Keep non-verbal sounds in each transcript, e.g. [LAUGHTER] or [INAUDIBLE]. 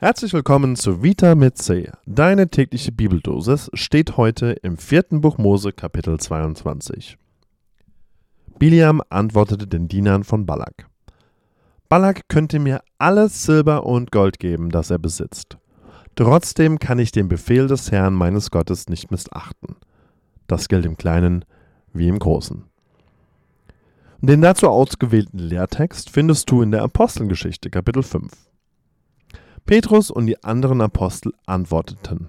Herzlich willkommen zu Vita mit C. Deine tägliche Bibeldosis steht heute im vierten Buch Mose, Kapitel 22. Biliam antwortete den Dienern von Balak. Balak könnte mir alles Silber und Gold geben, das er besitzt. Trotzdem kann ich den Befehl des Herrn meines Gottes nicht missachten. Das gilt im Kleinen wie im Großen. Den dazu ausgewählten Lehrtext findest du in der Apostelgeschichte, Kapitel 5. Petrus und die anderen Apostel antworteten,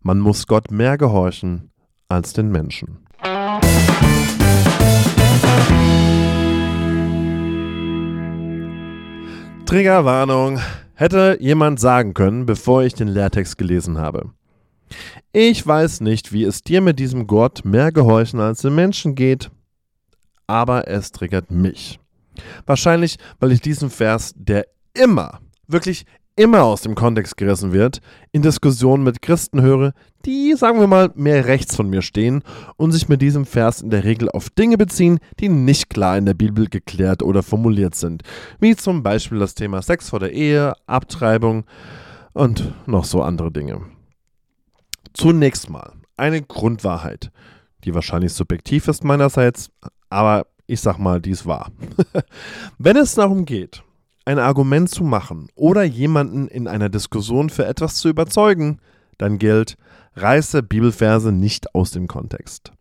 man muss Gott mehr gehorchen als den Menschen. Triggerwarnung. Hätte jemand sagen können, bevor ich den Lehrtext gelesen habe. Ich weiß nicht, wie es dir mit diesem Gott mehr gehorchen als den Menschen geht, aber es triggert mich. Wahrscheinlich, weil ich diesen Vers, der immer, wirklich immer aus dem Kontext gerissen wird, in Diskussionen mit Christen höre, die, sagen wir mal, mehr rechts von mir stehen und sich mit diesem Vers in der Regel auf Dinge beziehen, die nicht klar in der Bibel geklärt oder formuliert sind, wie zum Beispiel das Thema Sex vor der Ehe, Abtreibung und noch so andere Dinge. Zunächst mal eine Grundwahrheit, die wahrscheinlich subjektiv ist meinerseits, aber ich sag mal, dies wahr. [LAUGHS] Wenn es darum geht, ein Argument zu machen oder jemanden in einer Diskussion für etwas zu überzeugen, dann gilt, reiße Bibelverse nicht aus dem Kontext.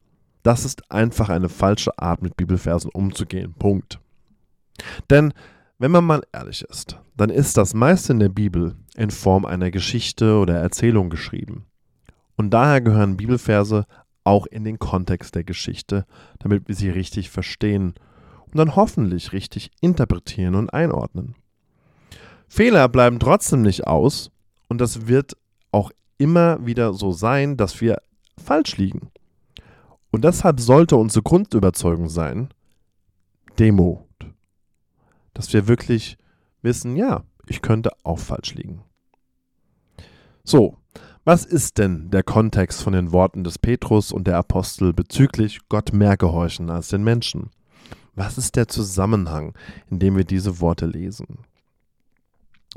Das ist einfach eine falsche Art, mit Bibelversen umzugehen. Punkt. Denn, wenn man mal ehrlich ist, dann ist das meiste in der Bibel in Form einer Geschichte oder Erzählung geschrieben. Und daher gehören Bibelverse auch in den Kontext der Geschichte, damit wir sie richtig verstehen und dann hoffentlich richtig interpretieren und einordnen. Fehler bleiben trotzdem nicht aus und das wird auch immer wieder so sein, dass wir falsch liegen. Und deshalb sollte unsere Grundüberzeugung sein, Demut. Dass wir wirklich wissen, ja, ich könnte auch falsch liegen. So, was ist denn der Kontext von den Worten des Petrus und der Apostel bezüglich Gott mehr gehorchen als den Menschen? Was ist der Zusammenhang, in dem wir diese Worte lesen?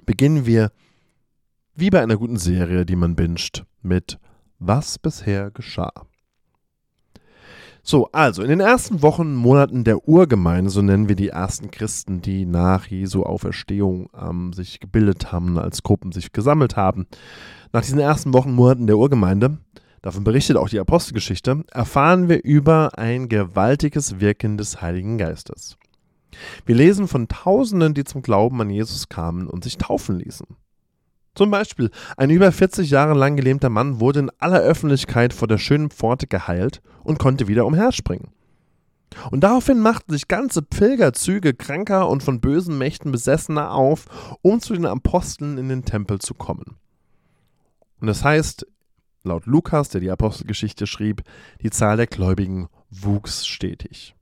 Beginnen wir, wie bei einer guten Serie, die man binscht, mit Was bisher geschah. So, also in den ersten Wochen, Monaten der Urgemeinde, so nennen wir die ersten Christen, die nach Jesu Auferstehung ähm, sich gebildet haben, als Gruppen sich gesammelt haben. Nach diesen ersten Wochen, Monaten der Urgemeinde davon berichtet auch die Apostelgeschichte, erfahren wir über ein gewaltiges Wirken des Heiligen Geistes. Wir lesen von Tausenden, die zum Glauben an Jesus kamen und sich taufen ließen. Zum Beispiel, ein über 40 Jahre lang gelähmter Mann wurde in aller Öffentlichkeit vor der schönen Pforte geheilt und konnte wieder umherspringen. Und daraufhin machten sich ganze Pilgerzüge kranker und von bösen Mächten besessener auf, um zu den Aposteln in den Tempel zu kommen. Und das heißt Laut Lukas, der die Apostelgeschichte schrieb, die Zahl der Gläubigen wuchs stetig.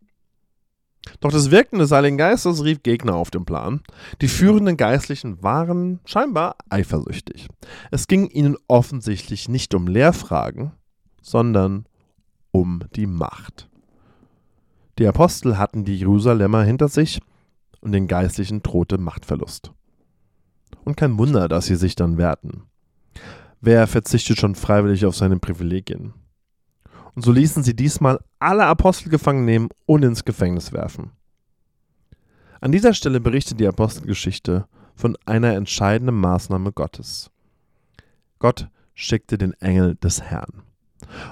Doch das Wirken des Heiligen Geistes rief Gegner auf den Plan. Die führenden Geistlichen waren scheinbar eifersüchtig. Es ging ihnen offensichtlich nicht um Lehrfragen, sondern um die Macht. Die Apostel hatten die Jerusalemer hinter sich und den Geistlichen drohte Machtverlust. Und kein Wunder, dass sie sich dann wehrten. Wer verzichtet schon freiwillig auf seine Privilegien? Und so ließen sie diesmal alle Apostel gefangen nehmen und ins Gefängnis werfen. An dieser Stelle berichtet die Apostelgeschichte von einer entscheidenden Maßnahme Gottes. Gott schickte den Engel des Herrn.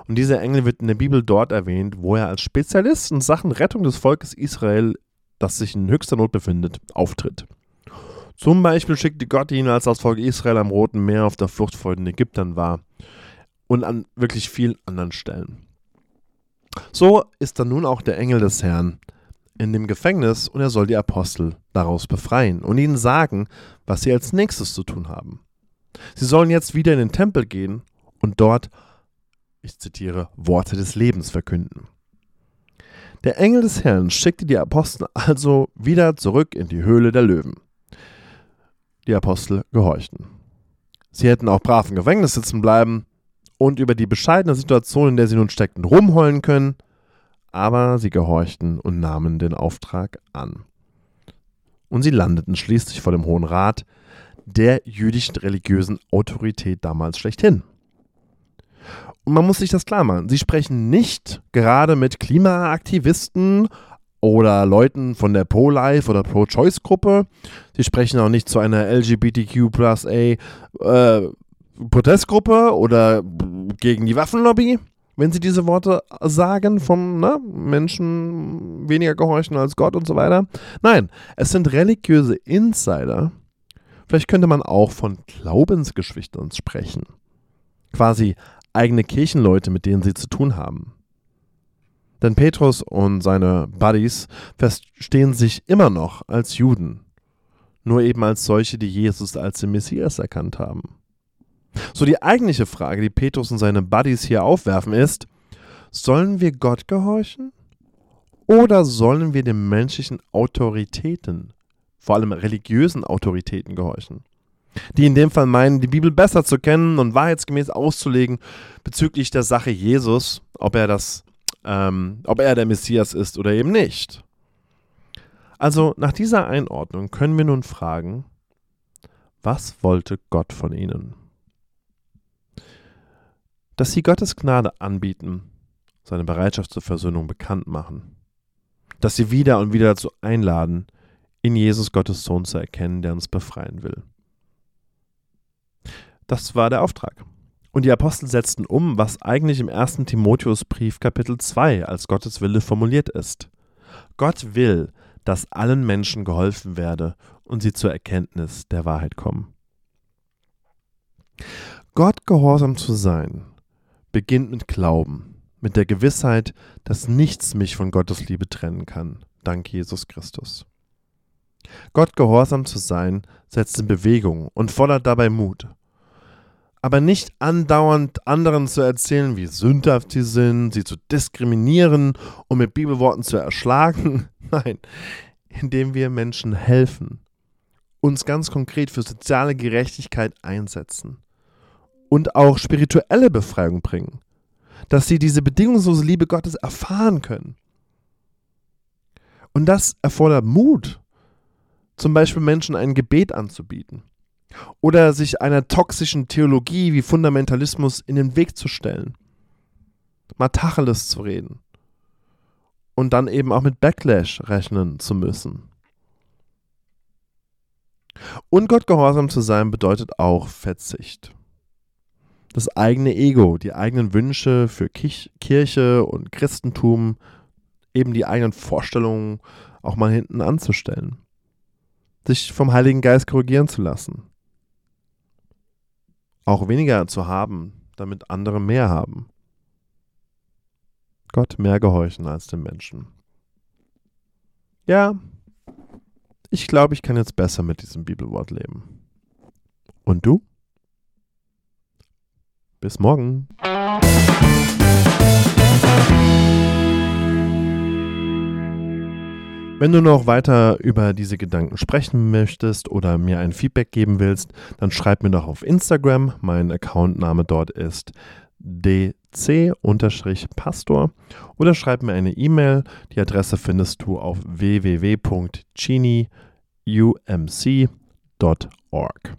Und dieser Engel wird in der Bibel dort erwähnt, wo er als Spezialist in Sachen Rettung des Volkes Israel, das sich in höchster Not befindet, auftritt. Zum Beispiel schickte Gott ihn, als das Volk Israel am Roten Meer auf der Flucht vor den Ägyptern war. Und an wirklich vielen anderen Stellen. So ist dann nun auch der Engel des Herrn in dem Gefängnis und er soll die Apostel daraus befreien und ihnen sagen, was sie als nächstes zu tun haben. Sie sollen jetzt wieder in den Tempel gehen und dort, ich zitiere, Worte des Lebens verkünden. Der Engel des Herrn schickte die Apostel also wieder zurück in die Höhle der Löwen. Die Apostel gehorchten. Sie hätten auch brav im Gefängnis sitzen bleiben und über die bescheidene Situation, in der sie nun steckten, rumheulen können, aber sie gehorchten und nahmen den Auftrag an. Und sie landeten schließlich vor dem Hohen Rat, der jüdischen religiösen Autorität damals schlechthin. Und man muss sich das klar machen. Sie sprechen nicht gerade mit Klimaaktivisten oder Leuten von der Pro-Life oder Pro-Choice-Gruppe. Sie sprechen auch nicht zu einer LGBTQ plus A äh, Protestgruppe oder gegen die Waffenlobby, wenn sie diese Worte sagen von ne, Menschen weniger gehorchen als Gott und so weiter. Nein, es sind religiöse Insider. Vielleicht könnte man auch von Glaubensgeschwistern sprechen. Quasi eigene Kirchenleute, mit denen sie zu tun haben. Denn Petrus und seine Buddies verstehen sich immer noch als Juden, nur eben als solche, die Jesus als den Messias erkannt haben. So die eigentliche Frage, die Petrus und seine Buddies hier aufwerfen, ist, sollen wir Gott gehorchen oder sollen wir den menschlichen Autoritäten, vor allem religiösen Autoritäten gehorchen? Die in dem Fall meinen, die Bibel besser zu kennen und wahrheitsgemäß auszulegen bezüglich der Sache Jesus, ob er das ähm, ob er der Messias ist oder eben nicht. Also nach dieser Einordnung können wir nun fragen, was wollte Gott von ihnen? Dass sie Gottes Gnade anbieten, seine Bereitschaft zur Versöhnung bekannt machen, dass sie wieder und wieder dazu einladen, in Jesus Gottes Sohn zu erkennen, der uns befreien will. Das war der Auftrag. Und die Apostel setzten um, was eigentlich im 1. Timotheusbrief Kapitel 2 als Gottes Wille formuliert ist. Gott will, dass allen Menschen geholfen werde und sie zur Erkenntnis der Wahrheit kommen. Gott gehorsam zu sein, beginnt mit Glauben, mit der Gewissheit, dass nichts mich von Gottes Liebe trennen kann, dank Jesus Christus. Gott gehorsam zu sein, setzt in Bewegung und fordert dabei Mut aber nicht andauernd anderen zu erzählen, wie sündhaft sie sind, sie zu diskriminieren und mit Bibelworten zu erschlagen. [LAUGHS] Nein, indem wir Menschen helfen, uns ganz konkret für soziale Gerechtigkeit einsetzen und auch spirituelle Befreiung bringen, dass sie diese bedingungslose Liebe Gottes erfahren können. Und das erfordert Mut, zum Beispiel Menschen ein Gebet anzubieten oder sich einer toxischen Theologie wie Fundamentalismus in den Weg zu stellen. Mal Tacheles zu reden. Und dann eben auch mit Backlash rechnen zu müssen. Und Gott gehorsam zu sein bedeutet auch Verzicht. Das eigene Ego, die eigenen Wünsche für Kirche und Christentum, eben die eigenen Vorstellungen auch mal hinten anzustellen. Sich vom Heiligen Geist korrigieren zu lassen auch weniger zu haben, damit andere mehr haben. Gott mehr gehorchen als dem Menschen. Ja, ich glaube, ich kann jetzt besser mit diesem Bibelwort leben. Und du? Bis morgen. Wenn du noch weiter über diese Gedanken sprechen möchtest oder mir ein Feedback geben willst, dann schreib mir doch auf Instagram. Mein Accountname dort ist dc-pastor oder schreib mir eine E-Mail. Die Adresse findest du auf www.geniumc.org.